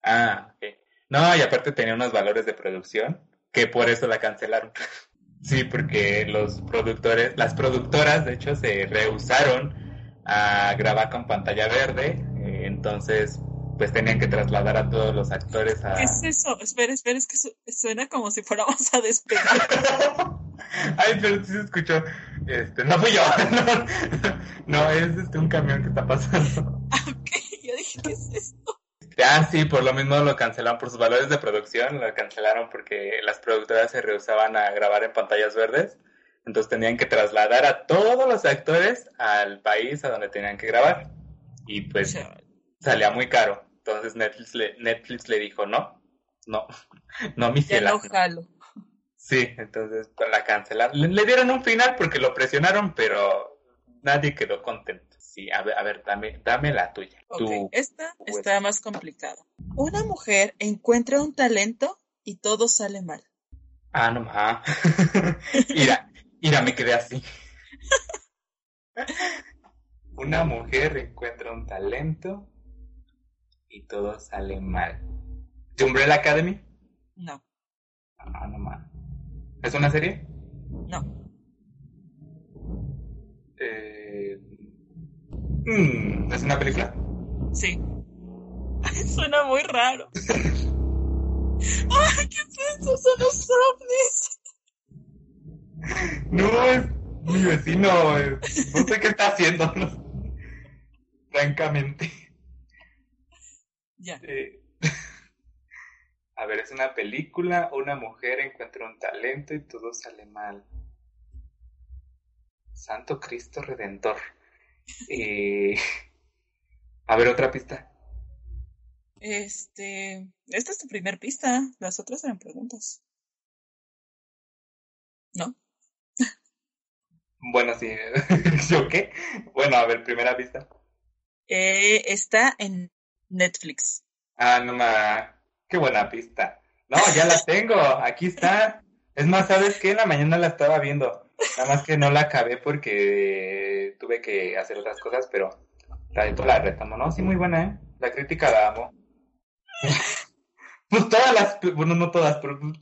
ah, ok. No, y aparte tenía unos valores de producción que por eso la cancelaron. Sí, porque los productores, las productoras, de hecho, se rehusaron a grabar con pantalla verde, eh, entonces, pues tenían que trasladar a todos los actores a... ¿Qué es eso? Espera, espera, es que su- suena como si fuéramos a despegar. Ay, pero sí se escuchó. Este, no fui yo. No, no, es este un camión que está pasando. ok, yo dije, ¿qué es esto? Ya sí, por lo mismo lo cancelaron por sus valores de producción, lo cancelaron porque las productoras se rehusaban a grabar en pantallas verdes, entonces tenían que trasladar a todos los actores al país a donde tenían que grabar y pues salía muy caro. Entonces Netflix le, Netflix le dijo, no, no, no, mi Ya ciela, no no". jalo. Sí, entonces la cancelaron. Le, le dieron un final porque lo presionaron, pero nadie quedó contento. Sí, a ver, a ver, dame, dame la tuya. Ok, Tú, esta pues. está más complicada. Una mujer encuentra un talento y todo sale mal. Ah, no más. Mira, mira, me quedé así. Una mujer encuentra un talento y todo sale mal. ¿The Umbrella Academy? No, Ah, no más. ¿Es una serie? no. Eh... mm, ¿Es una película? Sí. Suena muy raro. ¡Ay, qué es eso! ¡Son los ovnis! No, es mi vecino. eh, No sé qué está haciendo. no. Francamente. Ya. Eh, A ver, es una película, una mujer encuentra un talento y todo sale mal. Santo Cristo Redentor. Eh, A ver, otra pista. Este. Esta es tu primer pista. Las otras eran preguntas. ¿No? Bueno, sí. ¿Yo qué? Bueno, a ver, primera pista. Eh, está en Netflix. Ah, no ma. Qué buena pista. No, ya la tengo. Aquí está. Es más, ¿sabes qué? En la mañana la estaba viendo. Nada más que no la acabé porque tuve que hacer otras cosas, pero la de la ¿no? Sí, muy buena, ¿eh? La crítica la amo. Pues todas las, bueno, no todas, pero pues,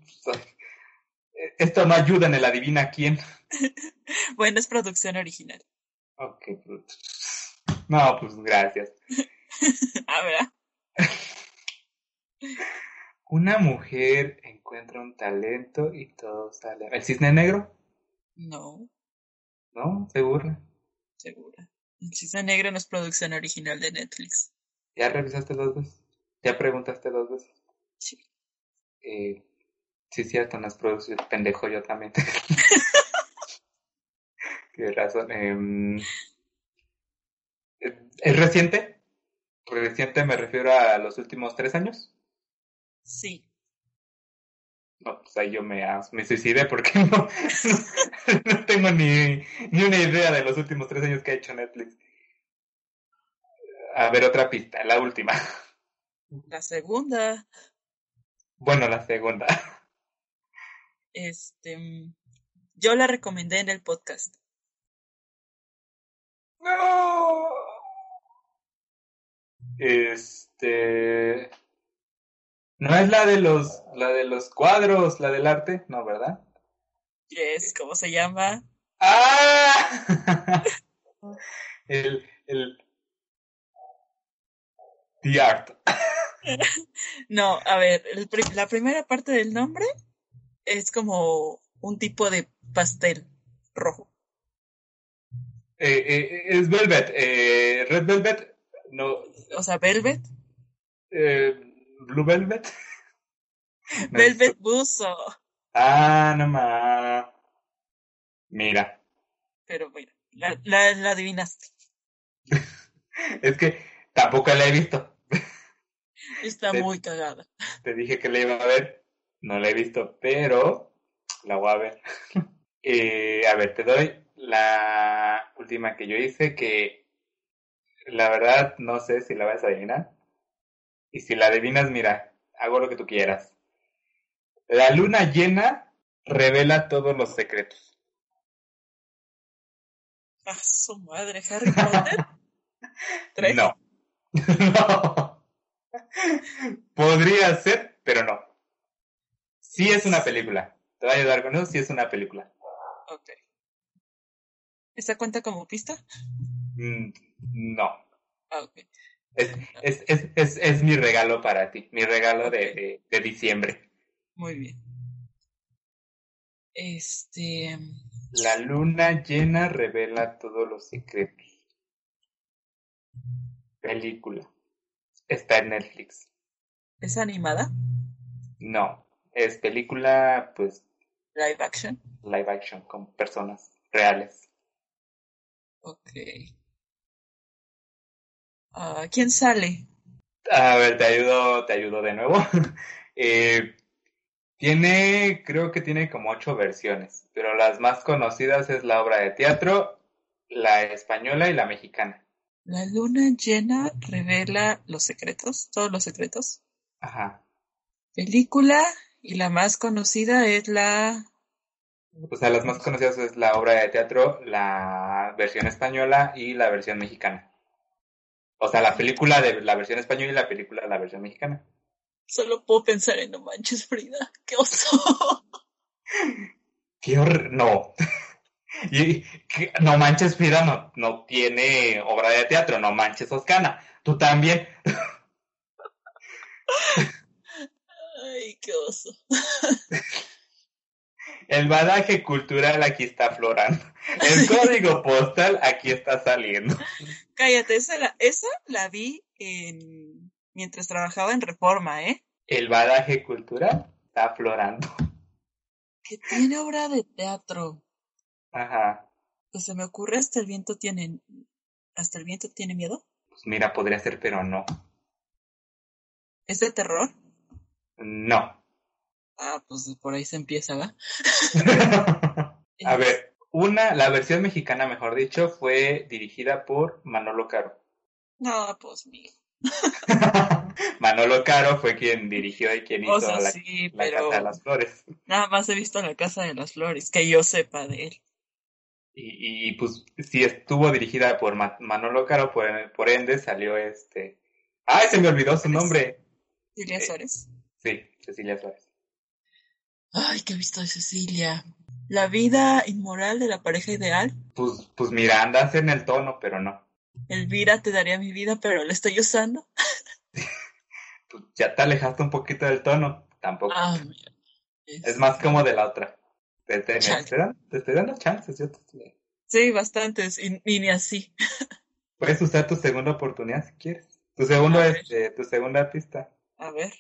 esto no ayuda en el adivina quién. Bueno, es producción original. Ok, pues, no, pues gracias. Ah, ¿verdad? Una mujer encuentra un talento y todo sale. ¿El cisne negro? No, ¿No? ¿Seguro? segura. El Cisne Negro no es producción original de Netflix. ¿Ya revisaste dos veces? ¿Ya preguntaste dos veces? Sí. Eh, sí, cierto, no es producción. Pendejo yo también. Tienes razón. Em, ¿es- ¿Es reciente? Reciente me refiero a los últimos tres años. Sí. No, pues ahí yo me, me suicidé porque no, no tengo ni, ni una idea de los últimos tres años que ha hecho Netflix. A ver, otra pista, la última. La segunda, Bueno, la segunda. este, yo la recomendé en el podcast. No. Este. No es la de los, la de los cuadros, la del arte, no, ¿verdad? Yes, ¿cómo se llama? ¡Ah! El, el. The Art. No, a ver, el la primera parte del nombre es como un tipo de pastel rojo. Eh, eh, es Velvet. Eh, Red Velvet. No. O sea, Velvet. Eh, Blue Velvet. No, Velvet Buzo. Ah, no más. Mira. Pero bueno, la, la, la adivinaste. Es que tampoco la he visto. Está muy cagada. Te dije que la iba a ver. No la he visto, pero la voy a ver. Eh, a ver, te doy la última que yo hice, que la verdad no sé si la vas a adivinar. Y si la adivinas, mira, hago lo que tú quieras. La luna llena revela todos los secretos. Ah, su madre, Harry Potter. ¿Tres? No. no. Podría ser, pero no. Sí es una película. Te voy a ayudar con eso, sí es una película. Ok. ¿Esta cuenta como pista? Mm, No. Ah, ok. Es, es, es, es, es mi regalo para ti, mi regalo de, de, de diciembre. Muy bien. Este. La luna llena revela todos los secretos. Película. Está en Netflix. ¿Es animada? No, es película, pues, Live action. live action, con personas reales. Ok. Ah, ¿Quién sale? A ver, te ayudo, te ayudo de nuevo. Eh, tiene, creo que tiene como ocho versiones, pero las más conocidas es la obra de teatro, la española y la mexicana. La luna llena revela los secretos, todos los secretos. Ajá. Película y la más conocida es la... O sea, las más conocidas es la obra de teatro, la versión española y la versión mexicana. O sea, la película de la versión española y la película de la versión mexicana. Solo puedo pensar en No Manches Frida. ¡Qué oso! Qué hor... No. Y que- no manches, Frida no, no tiene obra de teatro, no manches, Oscana. Tú también. Ay, qué oso. El badaje cultural aquí está aflorando. El código postal aquí está saliendo. Cállate, esa la, esa la vi en... mientras trabajaba en Reforma, ¿eh? El badaje cultural está aflorando. Que tiene obra de teatro. Ajá. Que se me ocurre hasta el viento tiene... ¿Hasta el viento tiene miedo? Pues mira, podría ser, pero no. ¿Es de terror? No. Ah, pues por ahí se empieza, ¿va? A ver, una, la versión mexicana, mejor dicho, fue dirigida por Manolo Caro. No, pues mío. Manolo Caro fue quien dirigió y quien hizo O sea, la, sí, la pero Casa de las Flores. nada más he visto La Casa de las Flores, que yo sepa de él. Y, y, pues si estuvo dirigida por Ma- Manolo Caro, por, por ende salió este... ¡Ay, se me olvidó su nombre! Silvia Eh. Suárez. Sí, Cecilia Suárez. Ay, ¿qué he visto de Cecilia? La vida inmoral de la pareja ideal. Pues, pues mira, andas en el tono, pero no. Elvira te daría mi vida, pero la estoy usando. Pues ya te alejaste un poquito del tono, tampoco. Ah, mira. Es más como de la otra. Te, te- te dan- te estoy dando chances, yo te estoy- Sí, bastantes, y, y ni así. Puedes usar tu segunda oportunidad si quieres. Tu segundo, este, tu segunda pista. A ver.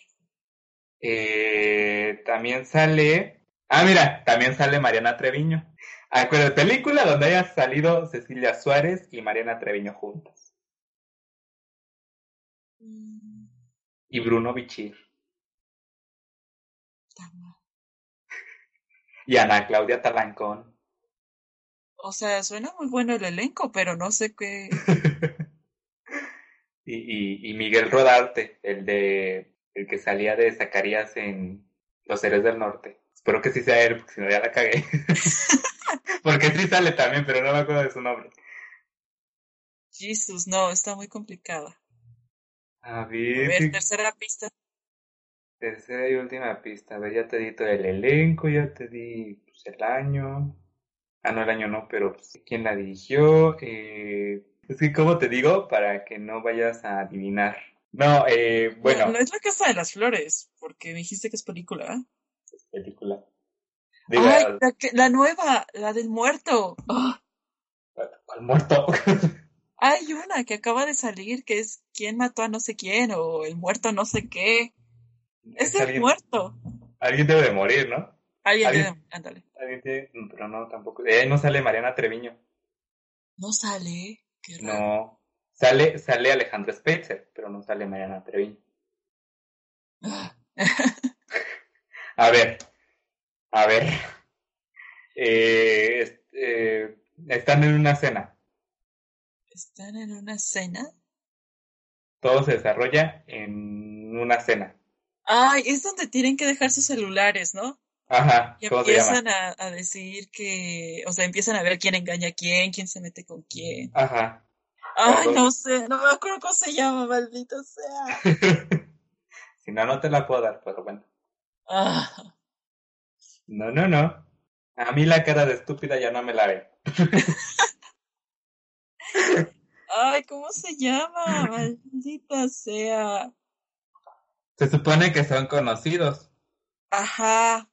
Eh, también sale. Ah, mira, también sale Mariana Treviño. Acuérdate, película donde haya salido Cecilia Suárez y Mariana Treviño juntas. Mm, Y Bruno Bichir. Y Ana Claudia Talancón. O sea, suena muy bueno el elenco, pero no sé qué. y, y, y Miguel Rodarte, el de. El que salía de Zacarías en Los Héroes del Norte. Espero que sí sea él, porque si no ya la cagué. porque sí sale también, pero no me acuerdo de su nombre. Jesus, no, está muy complicada. A A ver, tercera pista. tercera y última pista. A ver, ya te di todo el elenco, ya te di pues, el año. Ah, no, el año no, pero pues, quién la dirigió. Eh, es que, ¿cómo te digo? Para que no vayas a adivinar. No, eh, bueno, No, no es la Casa de las Flores, porque me dijiste que es película. ¿eh? película. Digo, Ay, la, que- la nueva, la del muerto. ¿cuál muerto? hay una que acaba de salir que es ¿Quién mató a no sé quién? o El muerto no sé qué. Es el alguien, muerto. alguien debe de morir, ¿no? Alguien Alguien- tiene- Ándale. Alguien tiene, no, pero no, tampoco. Eh, no sale Mariana Treviño. No sale. Qué raro. No. Sale, sale Alejandro Spitzer, pero no sale Mariana Treviño. A ver, a ver. Eh, eh, están en una cena. Están en una cena. Todo se desarrolla en una cena. Ay, es donde tienen que dejar sus celulares, ¿no? Ajá, Y empiezan a, a decir que, o sea, empiezan a ver quién engaña a quién, quién se mete con quién. Ajá. Ay, no sé, no me acuerdo cómo se llama, maldito sea. si no, no te la puedo dar, pero bueno. Ah, No, no, no. A mí la cara de estúpida ya no me la ve. ay, ¿cómo se llama? Maldita sea. Se supone que son conocidos. Ajá.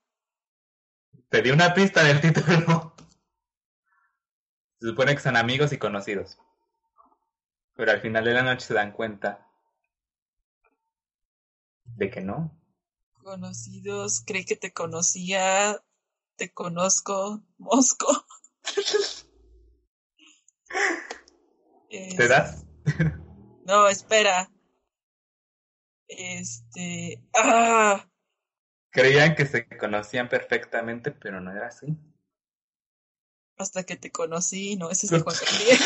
Te di una pista del título. Se supone que son amigos y conocidos. Pero al final de la noche se dan cuenta ¿De que no? Conocidos, creí que te conocía, te conozco, Mosco. ¿Te das? No, espera. Este. ¡Ah! Creían que se conocían perfectamente, pero no era así. Hasta que te conocí, no, ese es de Juan Gabriel.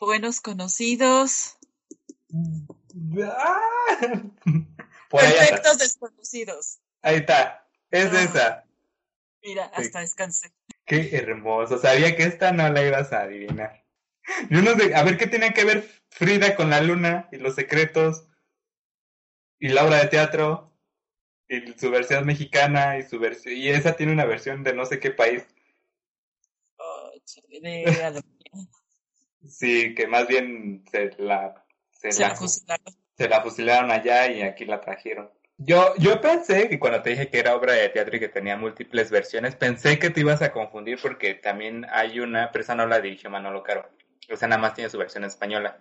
Buenos conocidos. Perfectos desconocidos. Ahí está. Es Ah. esa. Mira, hasta descansé. Qué hermoso. Sabía que esta no la ibas a adivinar. Yo no sé, a ver qué tiene que ver Frida con la luna y los secretos y la obra de teatro y su versión mexicana y su versión y esa tiene una versión de no sé qué país. Oh, chale, de. Sí, que más bien se la se, Se la, la fusilaron. se la fusilaron allá y aquí la trajeron. Yo, yo pensé que cuando te dije que era obra de teatro y que tenía múltiples versiones, pensé que te ibas a confundir porque también hay una, pero esa no la dirigió Manolo Caro. O sea, nada más tiene su versión española,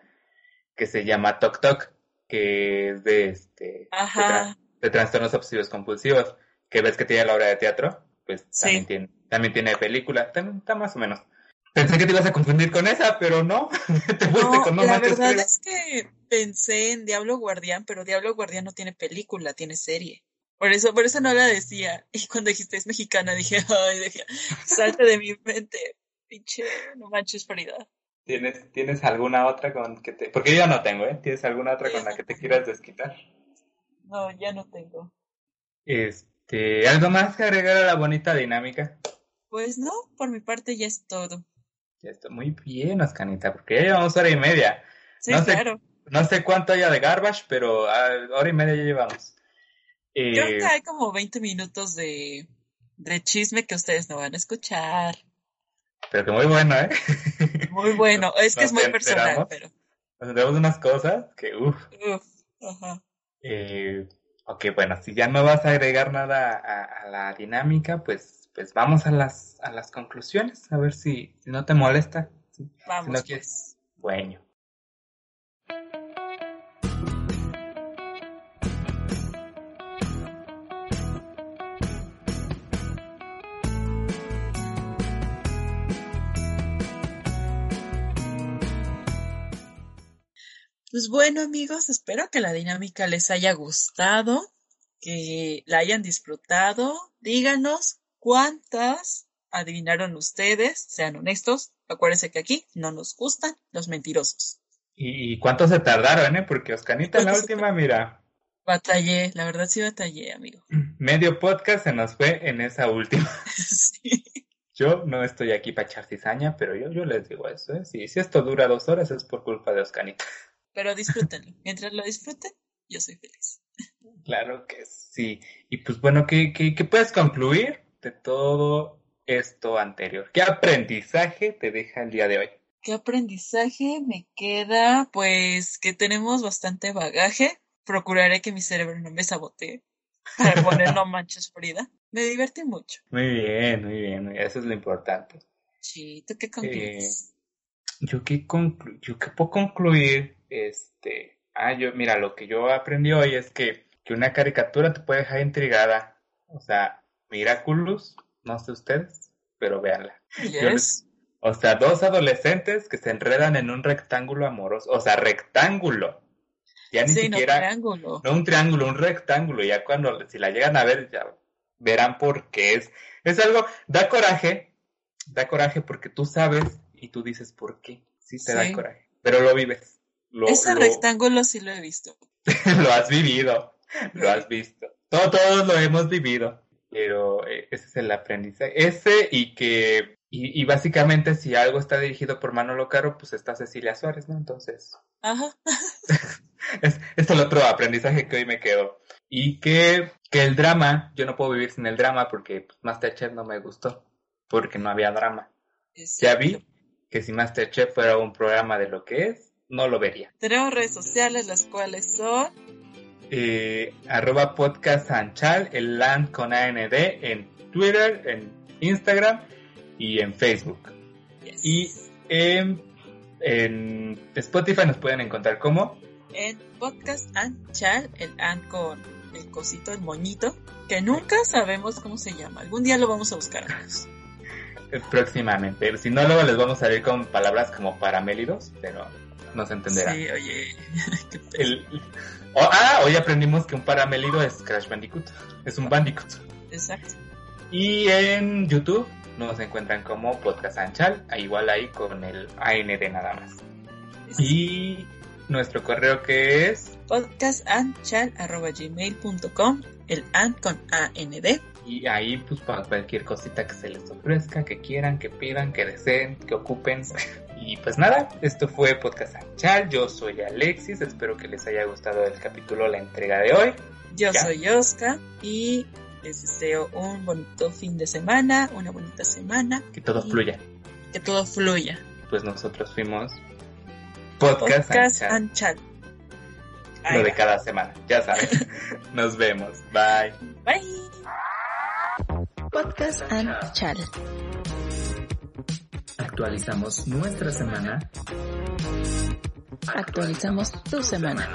que se llama Toc Toc, que es de este de, Ajá. tra- de trastornos obsesivos compulsivos, que ves que tiene la obra de teatro, pues Sí. también tiene, también tiene película, también está más o menos. Pensé que te ibas a confundir con esa, pero no, te fuiste No, con No la Manches verdad es que pensé en Diablo Guardián, pero Diablo Guardián no tiene película, tiene serie. Por eso, por eso no la decía. Y cuando dijiste es mexicana, dije, ay, dije, salte de mi mente, pinche, no manches Frida. ¿Tienes, ¿Tienes alguna otra con que te...? Porque yo no tengo, ¿eh? ¿Tienes alguna otra con la que te quieras desquitar? No, ya no tengo. Este, ¿algo más que agregar a la bonita dinámica? Pues no, por mi parte ya es todo. Ya está muy bien, Oscanita, porque ya llevamos hora y media. Sí, No sé- claro. No sé cuánto haya de garbage, pero ah, hora y media ya llevamos. Eh, Creo que hay como 20 minutos de, de chisme que ustedes no van a escuchar. Pero que muy bueno, ¿eh? Muy bueno, es que Nos es muy personal, enteramos. pero. Nos tenemos unas cosas que, uff. Uf, ajá. Eh, ok, bueno, si ya no vas a agregar nada a, a la dinámica, pues, pues vamos a las, a las conclusiones, a ver si, si no te molesta. Si- si Vamos, no quieres. pues. Bueno. Pues bueno, amigos, espero que la dinámica les haya gustado, que la hayan disfrutado. Díganos cuántas adivinaron ustedes, sean honestos. Acuérdense que aquí no nos gustan los mentirosos. ¿Y, cuánto se tardaron, eh? Porque Oscanita en la ¿Cuánto se última, mira, Batallé, la verdad sí batallé, amigo. medio podcast se nos fue en esa última. sí. Yo no estoy aquí para echar cizaña, pero yo, yo les digo eso, ¿eh? Si, si esto dura dos horas es por culpa de Oscanita. Pero disfrútenlo. Mientras lo disfruten, yo soy feliz. Claro que sí. Y pues bueno, ¿qué, qué, qué puedes concluir de todo esto anterior? ¿Qué aprendizaje te deja el día de hoy? ¿Qué aprendizaje me queda? Pues que tenemos bastante bagaje. Procuraré que mi cerebro no me sabotee para poner no manches Frida. Me divertí mucho. Muy bien, muy bien, muy bien. Eso es lo importante. Sí, ¿tú qué concluyes? Yo qué conclu yo qué puedo concluir, este, ah, yo, mira, lo que yo aprendí hoy es que, que una caricatura te puede dejar intrigada. O sea, Miraculous, no sé ustedes, pero véanla. Yes. O sea, dos adolescentes que se enredan en un rectángulo amoroso. O sea, rectángulo. Ya ni Sí, no siquiera, triángulo. no un triángulo, un rectángulo. Ya cuando, si la llegan a ver, ya verán por qué es. Es algo, da coraje, da coraje porque tú sabes y tú dices por qué. Sí te da coraje, pero lo vives. Lo, Ese lo- rectángulo sí lo he visto. lo has vivido, lo has visto. Todo, todos lo hemos vivido, pero eh, ese es el aprendizaje. Ese y que, y, y básicamente si algo está dirigido por Manolo Caro, pues está Cecilia Suárez, ¿no? Entonces, Ajá. es, es el otro aprendizaje que hoy me quedó. Y que, que el drama, yo no puedo vivir sin el drama porque pues, Masterchef no me gustó, porque no había drama. Ya vi que si Masterchef fuera un programa de lo que es, no lo vería. Tenemos redes sociales, las cuales son eh, arroba podcast Anchal, el land con AND en Twitter, en Instagram y en Facebook. Yes. Y en, en Spotify nos pueden encontrar como en Podcast and Chal, el and con el cosito, el moñito, que nunca sabemos cómo se llama. Algún día lo vamos a buscar. Próximamente. Si no, luego les vamos a salir con palabras como paramélidos, pero no se entenderá. Sí, oye. El, oh, ah, hoy aprendimos que un paramélido es Crash Bandicoot. Es un Bandicoot. Exacto. Y en YouTube nos encuentran como Podcast Anchal, igual ahí con el AND nada más. Y nuestro correo que es podcastanchal.gmail.com el AN con AND. Y ahí pues para cualquier cosita que se les ofrezca, que quieran, que pidan, que deseen, que ocupen. Y pues nada, esto fue Podcast Anchal, yo soy Alexis, espero que les haya gustado el capítulo, la entrega de hoy. Yo soy Oscar y les deseo un bonito fin de semana, una bonita semana. Que todo fluya. Que todo fluya. Pues nosotros fuimos Podcast, Podcast Anchal, Anchal. lo Ahí de cada semana, ya saben. Nos vemos, bye. Bye. Podcast and Chal. Actualizamos nuestra semana Actualizamos tu semana.